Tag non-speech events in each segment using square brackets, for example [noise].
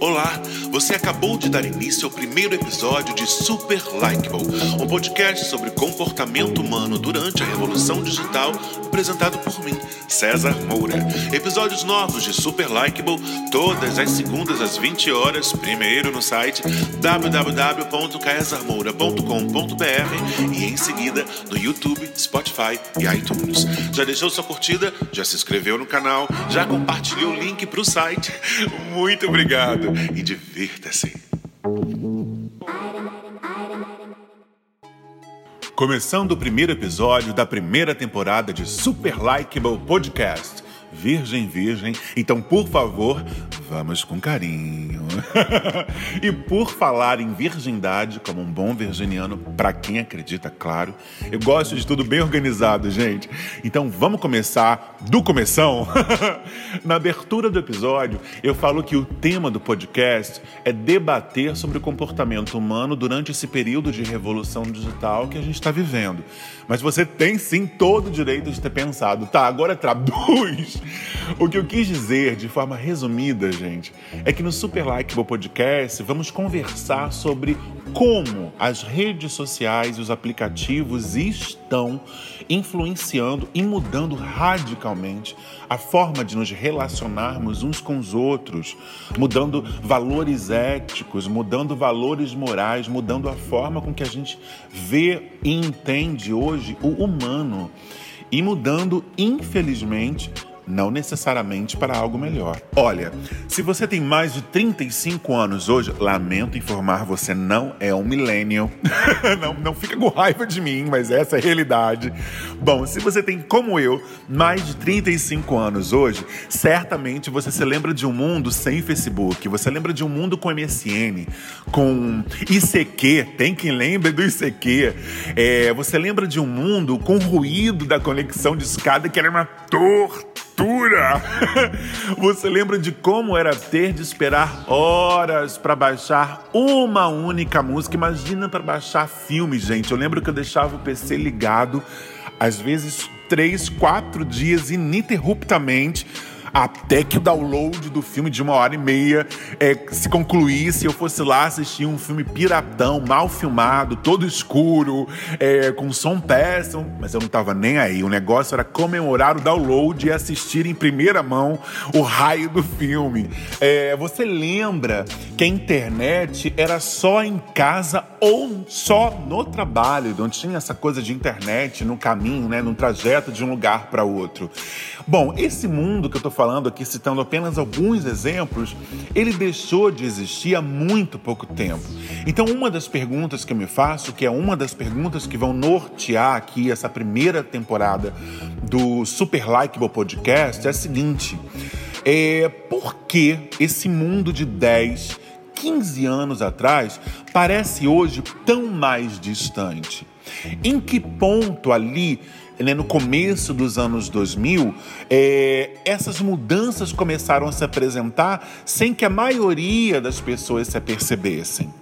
Olá, você acabou de dar início ao primeiro episódio de Super Likeable, um podcast sobre comportamento humano durante a revolução digital, apresentado por mim, César Moura. Episódios novos de Super Likeable todas as segundas às 20 horas, primeiro no site www.caesarmoura.com.br e em seguida no YouTube, Spotify e iTunes. Já deixou sua curtida? Já se inscreveu no canal? Já compartilhou o link para o site? [laughs] Muito obrigado e divirta-se. Começando o primeiro episódio da primeira temporada de Super Likeable Podcast. Virgem, virgem. Então, por favor, vamos com carinho. [laughs] e por falar em virgindade, como um bom virginiano, para quem acredita, claro, eu gosto de tudo bem organizado, gente. Então, vamos começar do começão. [laughs] Na abertura do episódio, eu falo que o tema do podcast é debater sobre o comportamento humano durante esse período de revolução digital que a gente está vivendo. Mas você tem sim todo o direito de ter pensado, tá, agora traduz. [laughs] O que eu quis dizer de forma resumida, gente, é que no Super Likeable Podcast vamos conversar sobre como as redes sociais e os aplicativos estão influenciando e mudando radicalmente a forma de nos relacionarmos uns com os outros, mudando valores éticos, mudando valores morais, mudando a forma com que a gente vê e entende hoje o humano e mudando, infelizmente, não necessariamente para algo melhor. Olha, se você tem mais de 35 anos hoje, lamento informar, você não é um millennial. [laughs] não, não fica com raiva de mim, mas essa é a realidade. Bom, se você tem, como eu, mais de 35 anos hoje, certamente você se lembra de um mundo sem Facebook, você lembra de um mundo com MSN, com ICQ, tem quem lembre do ICQ. É, você lembra de um mundo com ruído da conexão de escada que era uma torta tortura! [laughs] Você lembra de como era ter de esperar horas para baixar uma única música? Imagina para baixar filme, gente. Eu lembro que eu deixava o PC ligado, às vezes três, quatro dias ininterruptamente até que o download do filme de uma hora e meia é, se concluísse, eu fosse lá assistir um filme piratão, mal filmado, todo escuro, é, com som péssimo, mas eu não tava nem aí. O negócio era comemorar o download e assistir em primeira mão o raio do filme. É, você lembra que a internet era só em casa ou só no trabalho, não tinha essa coisa de internet no caminho, né, no trajeto de um lugar para outro. Bom, esse mundo que eu tô falando falando aqui, citando apenas alguns exemplos, ele deixou de existir há muito pouco tempo. Então, uma das perguntas que eu me faço, que é uma das perguntas que vão nortear aqui essa primeira temporada do Super Likeable Podcast, é a seguinte: é, por que esse mundo de 10, 15 anos atrás parece hoje tão mais distante? Em que ponto ali né, no começo dos anos 2000, é, essas mudanças começaram a se apresentar sem que a maioria das pessoas se apercebessem.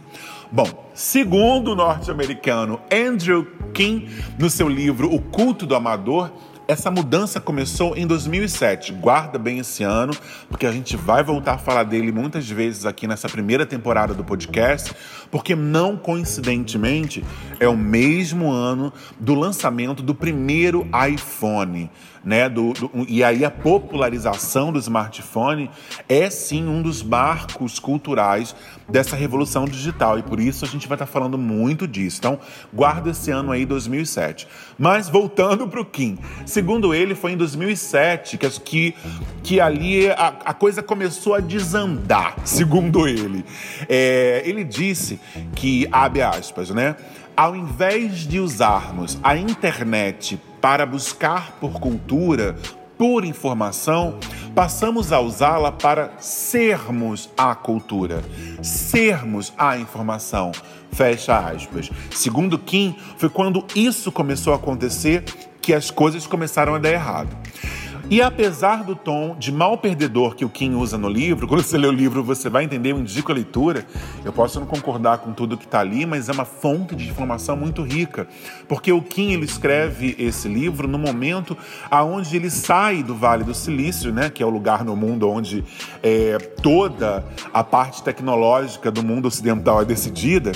Bom, segundo o norte-americano Andrew King, no seu livro O Culto do Amador, essa mudança começou em 2007. Guarda bem esse ano, porque a gente vai voltar a falar dele muitas vezes aqui nessa primeira temporada do podcast, porque não coincidentemente é o mesmo ano do lançamento do primeiro iPhone né? Do, do, e aí a popularização do smartphone é sim um dos marcos culturais dessa revolução digital e por isso a gente vai estar falando muito disso. Então, guarda esse ano aí 2007. Mas voltando para o Kim, segundo ele foi em 2007 que que, que ali a, a coisa começou a desandar, [laughs] segundo ele. É, ele disse que abre aspas, né? Ao invés de usarmos a internet para buscar por cultura, por informação, passamos a usá-la para sermos a cultura, sermos a informação. Fecha aspas. Segundo Kim, foi quando isso começou a acontecer que as coisas começaram a dar errado. E apesar do tom de mal perdedor que o Kim usa no livro, quando você lê o livro você vai entender, eu indico a leitura. Eu posso não concordar com tudo que está ali, mas é uma fonte de informação muito rica. Porque o Kim ele escreve esse livro no momento aonde ele sai do Vale do Silício, né, que é o lugar no mundo onde é, toda a parte tecnológica do mundo ocidental é decidida.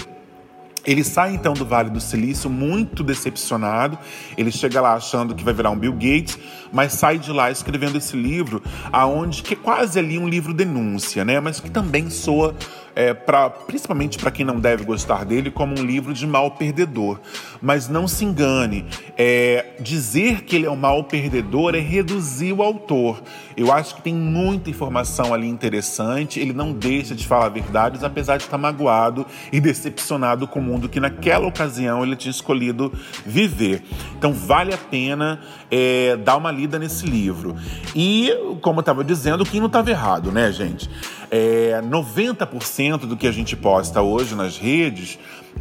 Ele sai então do Vale do Silício muito decepcionado. Ele chega lá achando que vai virar um Bill Gates, mas sai de lá escrevendo esse livro, aonde que é quase ali um livro denúncia, né? Mas que também soa é, pra, principalmente para quem não deve gostar dele, como um livro de mal perdedor. Mas não se engane, é, dizer que ele é um mal perdedor é reduzir o autor. Eu acho que tem muita informação ali interessante, ele não deixa de falar verdades, apesar de estar magoado e decepcionado com o mundo que naquela ocasião ele tinha escolhido viver. Então vale a pena é, dar uma lida nesse livro. E, como eu estava dizendo, quem não estava errado, né, gente? É, 90% do que a gente posta hoje nas redes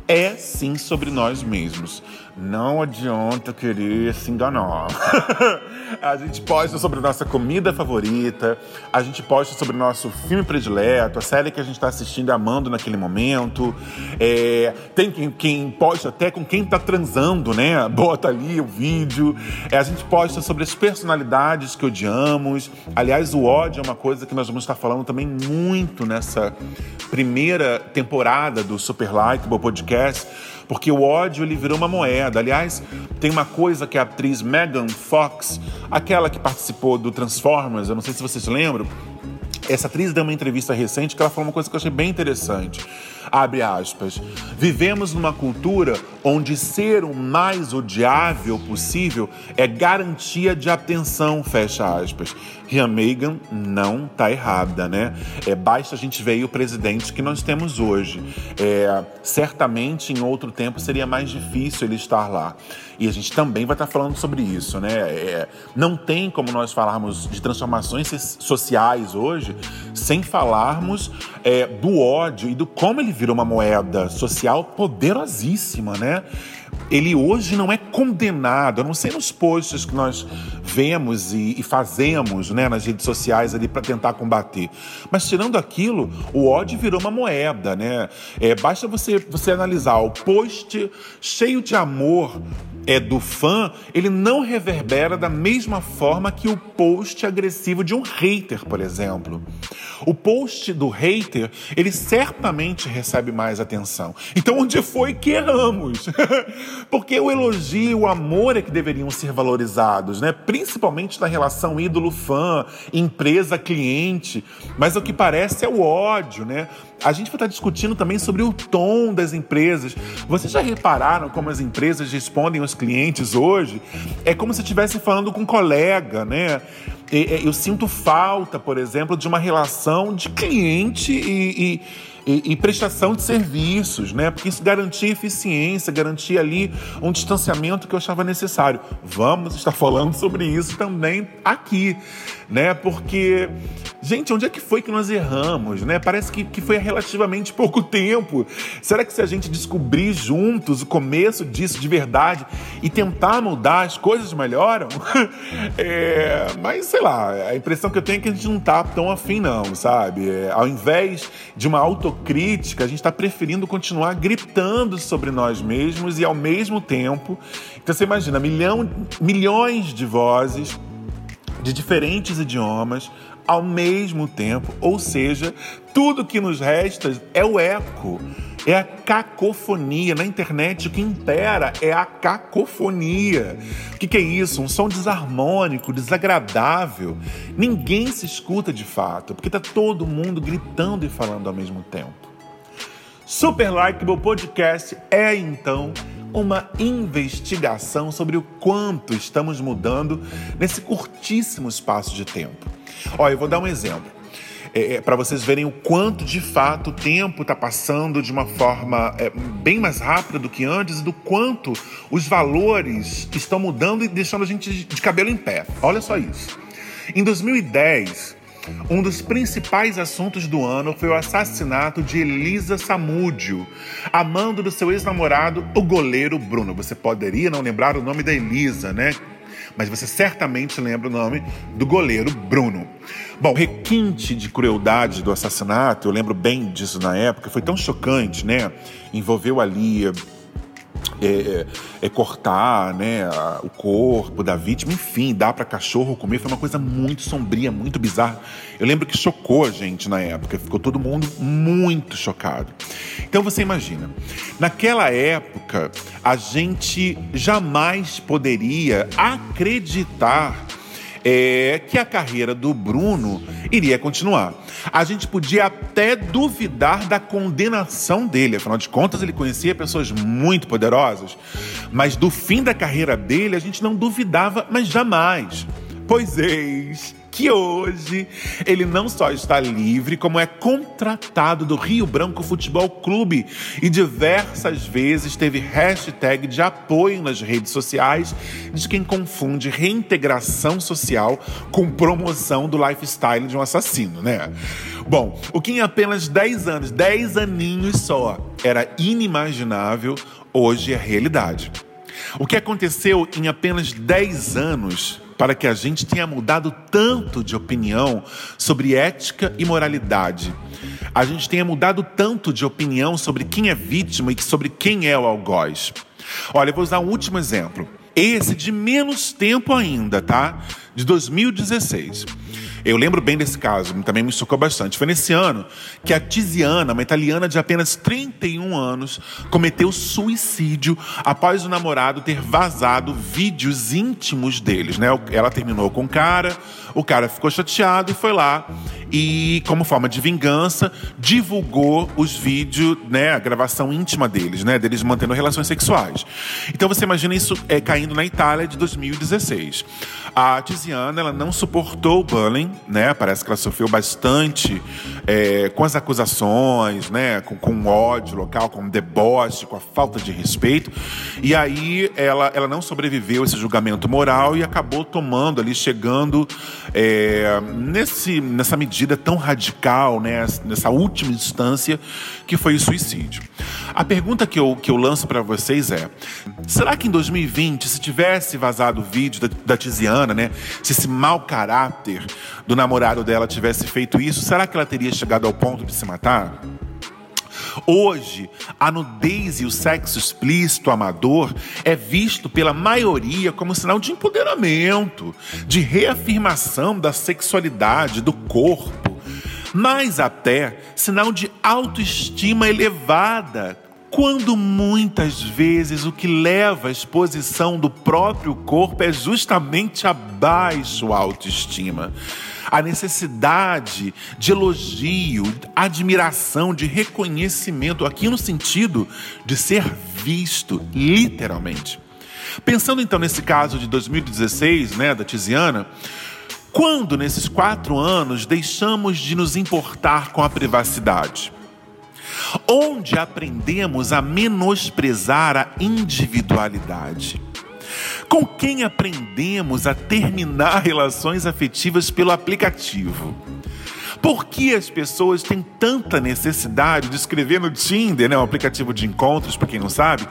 é sim sobre nós mesmos. Não adianta querer se enganar. [laughs] a gente posta sobre nossa comida favorita, a gente posta sobre nosso filme predileto, a série que a gente está assistindo amando naquele momento. É, tem quem, quem posta até com quem está transando, né? [laughs] Bota ali o vídeo. É, a gente posta sobre as personalidades que odiamos. Aliás, o ódio é uma coisa que nós vamos estar falando também muito nessa primeira temporada do Super Likeable Podcast porque o ódio ele virou uma moeda. Aliás, tem uma coisa que a atriz Megan Fox, aquela que participou do Transformers, eu não sei se vocês lembram, essa atriz deu uma entrevista recente que ela falou uma coisa que eu achei bem interessante. Abre aspas. Vivemos numa cultura onde ser o mais odiável possível é garantia de atenção, fecha aspas. Ria Megan não tá errada, né? É, basta a gente ver o presidente que nós temos hoje. É, certamente em outro tempo seria mais difícil ele estar lá. E a gente também vai estar falando sobre isso, né? É, não tem como nós falarmos de transformações sociais hoje sem falarmos é, do ódio e do como ele virou uma moeda social poderosíssima, né? ele hoje não é condenado, a não ser nos posts que nós vemos e, e fazemos né, nas redes sociais ali para tentar combater. Mas tirando aquilo, o ódio virou uma moeda, né? É, basta você, você analisar o post cheio de amor é do fã, ele não reverbera da mesma forma que o post agressivo de um hater, por exemplo. O post do hater, ele certamente recebe mais atenção. Então, onde foi que erramos? [laughs] Porque o elogio e o amor é que deveriam ser valorizados, né? Principalmente na relação ídolo-fã, empresa-cliente. Mas o que parece é o ódio, né? A gente vai estar discutindo também sobre o tom das empresas. Vocês já repararam como as empresas respondem aos clientes hoje? É como se estivesse falando com um colega, né? Eu sinto falta, por exemplo, de uma relação de cliente e, e e, prestação de serviços, né? Porque isso garantia eficiência, garantia ali um distanciamento que eu achava necessário. Vamos estar [laughs] falando sobre isso também aqui, né? Porque, gente, onde é que foi que nós erramos, né? Parece que, que foi há relativamente pouco tempo. Será que se a gente descobrir juntos o começo disso de verdade e tentar mudar, as coisas melhoram? [laughs] é, mas, sei lá, a impressão que eu tenho é que a gente não tá tão afim não, sabe? É, ao invés de uma auto autocrítica, a gente está preferindo continuar gritando sobre nós mesmos e ao mesmo tempo. Então você imagina, milhão, milhões de vozes de diferentes idiomas ao mesmo tempo, ou seja, tudo que nos resta é o eco. É a cacofonia. Na internet, o que impera é a cacofonia. O que, que, é isso? Um som desarmônico, desagradável. Ninguém se escuta de fato, porque está todo mundo gritando e falando ao mesmo tempo. Super Likeable Podcast é então uma investigação sobre o quanto estamos mudando nesse curtíssimo espaço de tempo. Olha, eu vou dar um exemplo é, é para vocês verem o quanto de fato o tempo está passando de uma forma é, bem mais rápida do que antes e do quanto os valores estão mudando e deixando a gente de cabelo em pé. Olha só isso. Em 2010, um dos principais assuntos do ano foi o assassinato de Elisa Samúdio, amando do seu ex-namorado, o goleiro Bruno. Você poderia não lembrar o nome da Elisa, né? mas você certamente lembra o nome do goleiro Bruno. Bom, o requinte de crueldade do assassinato, eu lembro bem disso na época, foi tão chocante, né? Envolveu ali é, é, é, cortar né, a, o corpo da vítima, enfim, dar para cachorro comer, foi uma coisa muito sombria, muito bizarra. Eu lembro que chocou a gente na época, ficou todo mundo muito chocado. Então você imagina, naquela época a gente jamais poderia acreditar é, que a carreira do Bruno iria continuar. A gente podia até duvidar da condenação dele, afinal de contas, ele conhecia pessoas muito poderosas, mas do fim da carreira dele a gente não duvidava, mas jamais. Pois eis que hoje ele não só está livre, como é contratado do Rio Branco Futebol Clube e diversas vezes teve hashtag de apoio nas redes sociais de quem confunde reintegração social com promoção do lifestyle de um assassino, né? Bom, o que em apenas 10 anos, 10 aninhos só, era inimaginável, hoje é realidade. O que aconteceu em apenas 10 anos para que a gente tenha mudado tanto de opinião sobre ética e moralidade. A gente tenha mudado tanto de opinião sobre quem é vítima e sobre quem é o algoz. Olha, eu vou usar um último exemplo. Esse de menos tempo ainda, tá? De 2016. Eu lembro bem desse caso, também me chocou bastante. Foi nesse ano que a Tiziana, uma italiana de apenas 31 anos, cometeu suicídio após o namorado ter vazado vídeos íntimos deles, né? Ela terminou com o cara, o cara ficou chateado e foi lá e, como forma de vingança, divulgou os vídeos, né, a gravação íntima deles, né, deles mantendo relações sexuais. Então você imagina isso é, caindo na Itália de 2016. A Tiziana, ela não suportou o bullying, né? Parece que ela sofreu bastante é, com as acusações, né? Com, com ódio local, com deboche, com a falta de respeito. E aí ela, ela não sobreviveu a esse julgamento moral e acabou tomando ali, chegando é, nesse, nessa medida tão radical, né? Nessa última instância que foi o suicídio. A pergunta que eu, que eu lanço para vocês é: será que em 2020, se tivesse vazado o vídeo da, da Tiziana, né? Se esse mau caráter do namorado dela tivesse feito isso, será que ela teria chegado ao ponto de se matar? Hoje, a nudez e o sexo explícito amador é visto pela maioria como sinal de empoderamento, de reafirmação da sexualidade, do corpo, mas até sinal de autoestima elevada, quando muitas vezes o que leva à exposição do próprio corpo é justamente a baixa autoestima. A necessidade de elogio, admiração, de reconhecimento, aqui no sentido de ser visto, literalmente. Pensando então nesse caso de 2016, né, da Tiziana, quando nesses quatro anos deixamos de nos importar com a privacidade? Onde aprendemos a menosprezar a individualidade. Com quem aprendemos a terminar relações afetivas pelo aplicativo? Por que as pessoas têm tanta necessidade de escrever no Tinder, né, um aplicativo de encontros, para quem não sabe,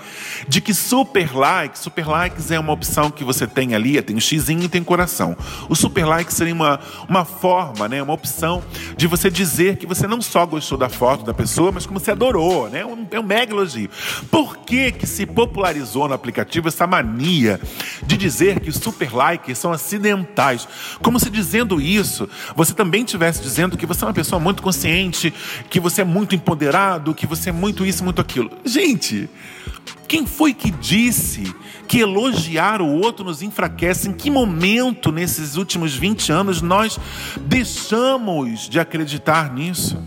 de que super likes, super likes é uma opção que você tem ali, tem um xizinho e tem um coração. O super like seria uma, uma forma, né, uma opção de você dizer que você não só gostou da foto da pessoa, mas como você adorou, né? Um, é um mega elogio. Por que que se popularizou no aplicativo essa mania de dizer que super likes são acidentais? Como se dizendo isso, você também estivesse dizendo que você é uma pessoa muito consciente, que você é muito empoderado, que você é muito isso, muito aquilo. Gente, quem foi que disse que elogiar o outro nos enfraquece? Em que momento nesses últimos 20 anos nós deixamos de acreditar nisso?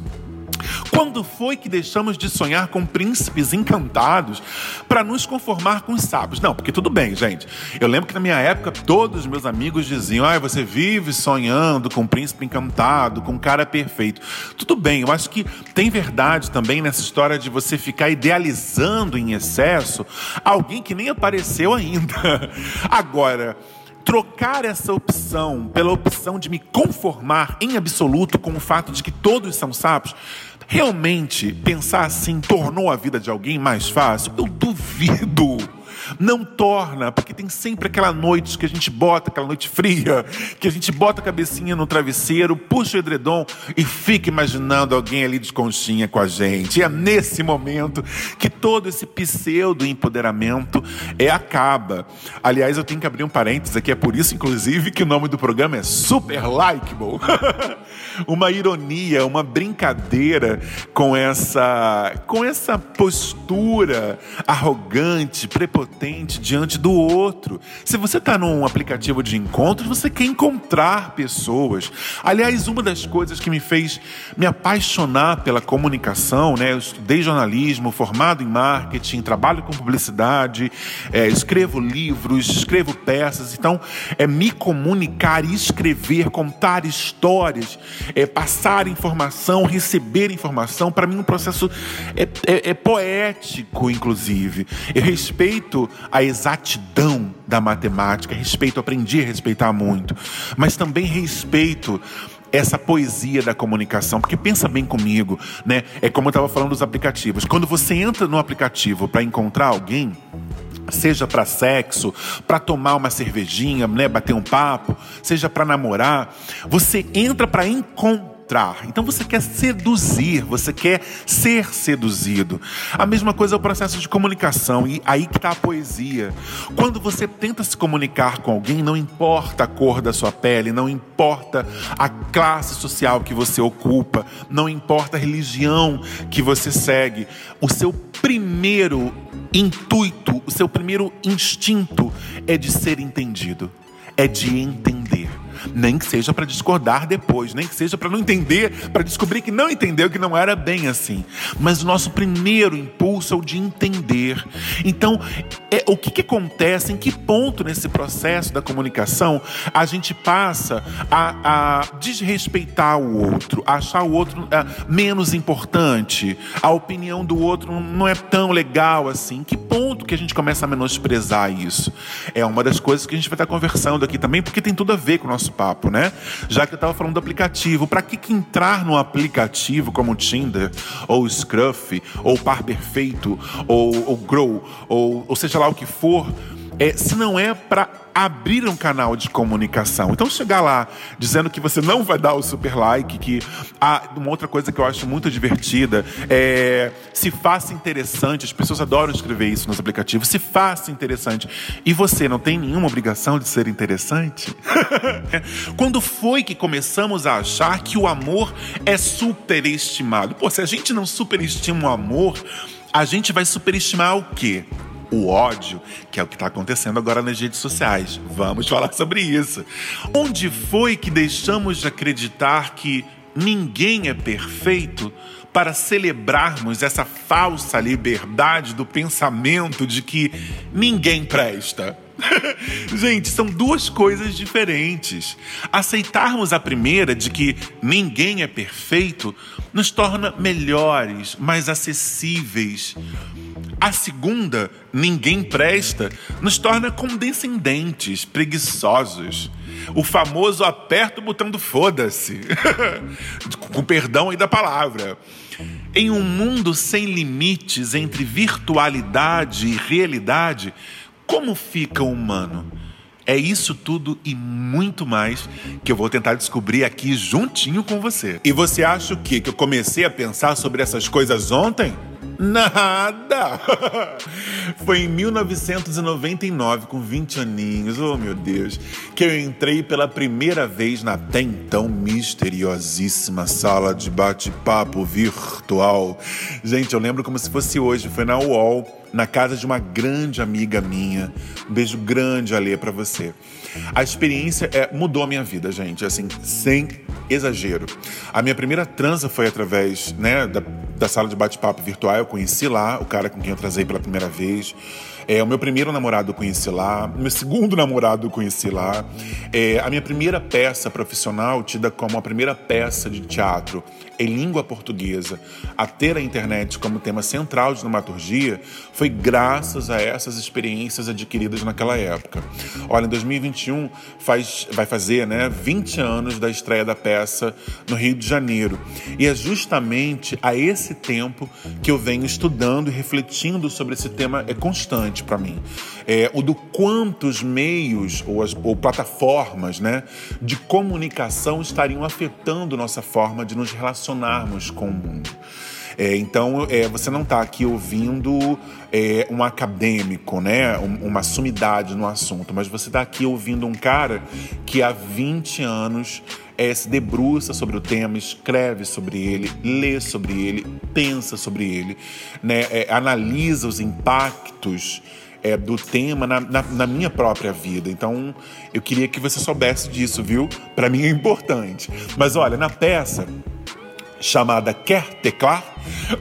Quando foi que deixamos de sonhar com príncipes encantados para nos conformar com os sábios? Não, porque tudo bem, gente. Eu lembro que na minha época todos os meus amigos diziam: ah, você vive sonhando com um príncipe encantado, com um cara perfeito. Tudo bem, eu acho que tem verdade também nessa história de você ficar idealizando em excesso alguém que nem apareceu ainda. [laughs] Agora, trocar essa opção pela opção de me conformar em absoluto com o fato de que todos são sábios, realmente pensar assim tornou a vida de alguém mais fácil? Eu duvido. Não torna, porque tem sempre aquela noite que a gente bota, aquela noite fria, que a gente bota a cabecinha no travesseiro, puxa o edredom e fica imaginando alguém ali de conchinha com a gente. E é nesse momento que todo esse pseudo empoderamento é acaba. Aliás, eu tenho que abrir um parênteses aqui, é por isso, inclusive, que o nome do programa é Super Likeable. [laughs] uma ironia, uma brincadeira com essa, com essa postura arrogante, prepotente diante do outro. Se você está num aplicativo de encontros, você quer encontrar pessoas. Aliás, uma das coisas que me fez me apaixonar pela comunicação, né? Eu estudei jornalismo, formado em marketing, trabalho com publicidade, é, escrevo livros, escrevo peças. Então, é me comunicar, escrever, contar histórias é, passar informação, receber informação, para mim um processo é, é, é poético, inclusive. Eu respeito a exatidão da matemática, respeito, aprendi a respeitar muito, mas também respeito essa poesia da comunicação, porque pensa bem comigo, né? É como eu estava falando dos aplicativos. Quando você entra no aplicativo para encontrar alguém, seja para sexo, para tomar uma cervejinha, né, bater um papo, seja para namorar, você entra para encontrar então você quer seduzir, você quer ser seduzido. A mesma coisa é o processo de comunicação, e aí que está a poesia. Quando você tenta se comunicar com alguém, não importa a cor da sua pele, não importa a classe social que você ocupa, não importa a religião que você segue, o seu primeiro intuito, o seu primeiro instinto é de ser entendido, é de entender nem que seja para discordar depois, nem que seja para não entender, para descobrir que não entendeu, que não era bem assim. Mas o nosso primeiro impulso é o de entender. Então, é, o que, que acontece, em que ponto nesse processo da comunicação a gente passa a, a desrespeitar o outro, a achar o outro a, menos importante, a opinião do outro não é tão legal assim. Em que ponto que a gente começa a menosprezar isso? É uma das coisas que a gente vai estar conversando aqui também, porque tem tudo a ver com o nosso nosso papo, né? Já que eu estava falando do aplicativo, para que, que entrar num aplicativo como o Tinder, ou Scruff, ou Par Perfeito, ou, ou Grow, ou, ou seja lá o que for, é, se não é para abrir um canal de comunicação. Então chegar lá dizendo que você não vai dar o super like, que ah, uma outra coisa que eu acho muito divertida é se faça interessante. As pessoas adoram escrever isso nos aplicativos. Se faça interessante. E você não tem nenhuma obrigação de ser interessante? [laughs] Quando foi que começamos a achar que o amor é superestimado? Pô, se a gente não superestima o amor, a gente vai superestimar o quê? O ódio, que é o que está acontecendo agora nas redes sociais. Vamos falar sobre isso. Onde foi que deixamos de acreditar que ninguém é perfeito para celebrarmos essa falsa liberdade do pensamento de que ninguém presta? [laughs] Gente, são duas coisas diferentes. Aceitarmos a primeira, de que ninguém é perfeito, nos torna melhores, mais acessíveis. A segunda, ninguém presta, nos torna condescendentes, preguiçosos. O famoso aperta o botão do foda-se. [laughs] Com perdão aí da palavra. Em um mundo sem limites entre virtualidade e realidade, como fica o humano? É isso tudo e muito mais que eu vou tentar descobrir aqui juntinho com você. E você acha o quê? Que eu comecei a pensar sobre essas coisas ontem? Nada! [laughs] Foi em 1999, com 20 aninhos, oh meu Deus, que eu entrei pela primeira vez na até então misteriosíssima sala de bate-papo virtual. Gente, eu lembro como se fosse hoje, foi na UOL na casa de uma grande amiga minha. Um beijo grande, Alê, para você. A experiência é, mudou a minha vida, gente, assim, sem exagero. A minha primeira transa foi através né, da, da sala de bate-papo virtual. Eu conheci lá o cara com quem eu transei pela primeira vez. É, o meu primeiro namorado eu conheci lá, meu segundo [laughs] namorado eu conheci lá. É, a minha primeira peça profissional, tida como a primeira peça de teatro em língua portuguesa, a ter a internet como tema central de dramaturgia, foi graças a essas experiências adquiridas naquela época. Olha, em 2021 faz, vai fazer né, 20 anos da estreia da peça no Rio de Janeiro. E é justamente a esse tempo que eu venho estudando e refletindo sobre esse tema é constante para mim. É, o do quantos meios ou, as, ou plataformas né, de comunicação estariam afetando nossa forma de nos relacionarmos com o mundo. É, então, é, você não está aqui ouvindo é, um acadêmico, né, uma sumidade no assunto, mas você está aqui ouvindo um cara que há 20 anos é, se debruça sobre o tema, escreve sobre ele, lê sobre ele, pensa sobre ele, né, é, analisa os impactos é, do tema na, na, na, minha própria vida. Então, eu queria que você soubesse disso, viu? Para mim é importante. Mas olha, na peça chamada Quer Teclar,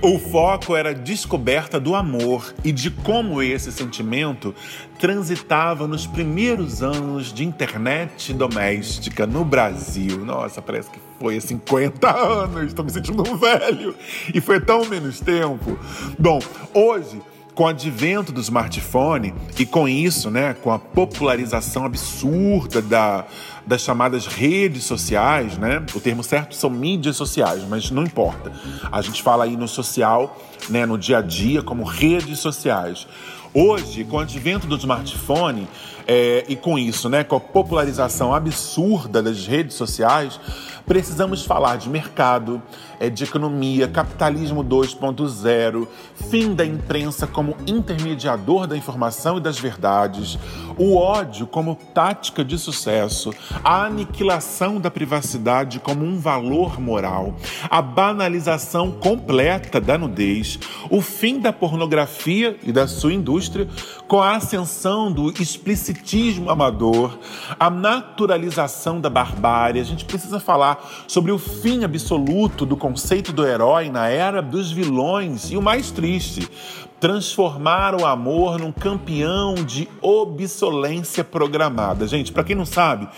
o foco era a descoberta do amor e de como esse sentimento transitava nos primeiros anos de internet doméstica no Brasil. Nossa, parece que foi há 50 anos, estou me sentindo um velho. E foi tão menos tempo. Bom, hoje com o advento do smartphone e com isso, né, com a popularização absurda da, das chamadas redes sociais, né? O termo certo são mídias sociais, mas não importa. A gente fala aí no social, né, no dia a dia, como redes sociais. Hoje, com o advento do smartphone é, e com isso, né, com a popularização absurda das redes sociais, precisamos falar de mercado, é, de economia, capitalismo 2.0, fim da imprensa como intermediador da informação e das verdades, o ódio como tática de sucesso, a aniquilação da privacidade como um valor moral, a banalização completa da nudez, o fim da pornografia e da sua indústria com a ascensão do explicitismo amador, a naturalização da barbárie. A gente precisa falar sobre o fim absoluto do conceito do herói na era dos vilões e o mais triste, transformar o amor num campeão de obsolência programada. Gente, para quem não sabe,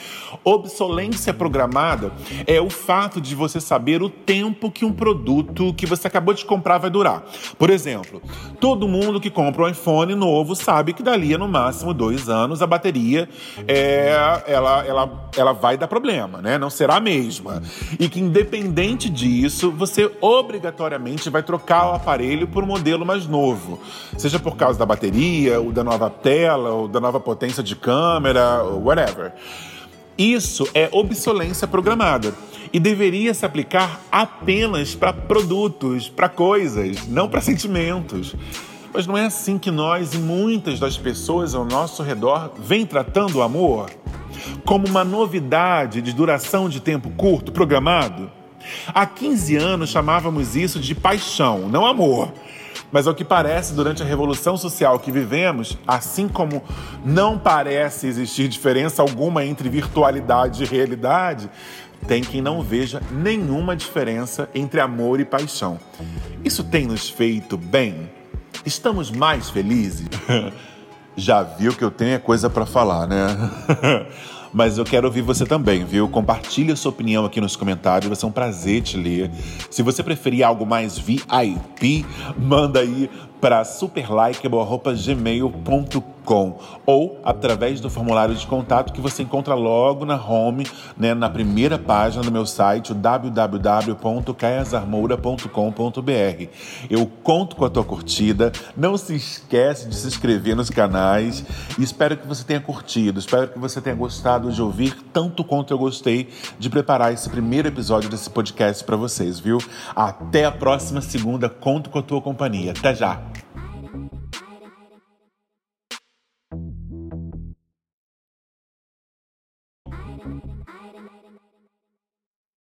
obsolência programada é o fato de você saber o tempo que um produto que você acabou de comprar vai durar. Por exemplo, todo mundo que compra um iPhone novo sabe que dali no máximo dois anos a bateria é, ela, ela, ela vai dar problema, né? Não será a mesma. E que independente disso, você obrigatoriamente vai trocar o aparelho por um modelo mais novo novo, seja por causa da bateria, ou da nova tela, ou da nova potência de câmera, ou whatever. Isso é obsolência programada e deveria se aplicar apenas para produtos, para coisas, não para sentimentos. Mas não é assim que nós e muitas das pessoas ao nosso redor vêm tratando o amor? Como uma novidade de duração de tempo curto, programado? Há 15 anos chamávamos isso de paixão, não amor. Mas ao que parece, durante a revolução social que vivemos, assim como não parece existir diferença alguma entre virtualidade e realidade, tem quem não veja nenhuma diferença entre amor e paixão. Isso tem nos feito bem? Estamos mais felizes? [laughs] Já viu que eu tenho coisa para falar, né? [laughs] mas eu quero ouvir você também, viu? Compartilhe a sua opinião aqui nos comentários, vai ser um prazer te ler. Se você preferir algo mais VIP, manda aí para superlikeable.gmail.com ou através do formulário de contato que você encontra logo na home, né, na primeira página do meu site, www.caiasarmoura.com.br. Eu conto com a tua curtida, não se esquece de se inscrever nos canais e espero que você tenha curtido, espero que você tenha gostado de ouvir tanto quanto eu gostei de preparar esse primeiro episódio desse podcast para vocês, viu? Até a próxima segunda, conto com a tua companhia. Até já!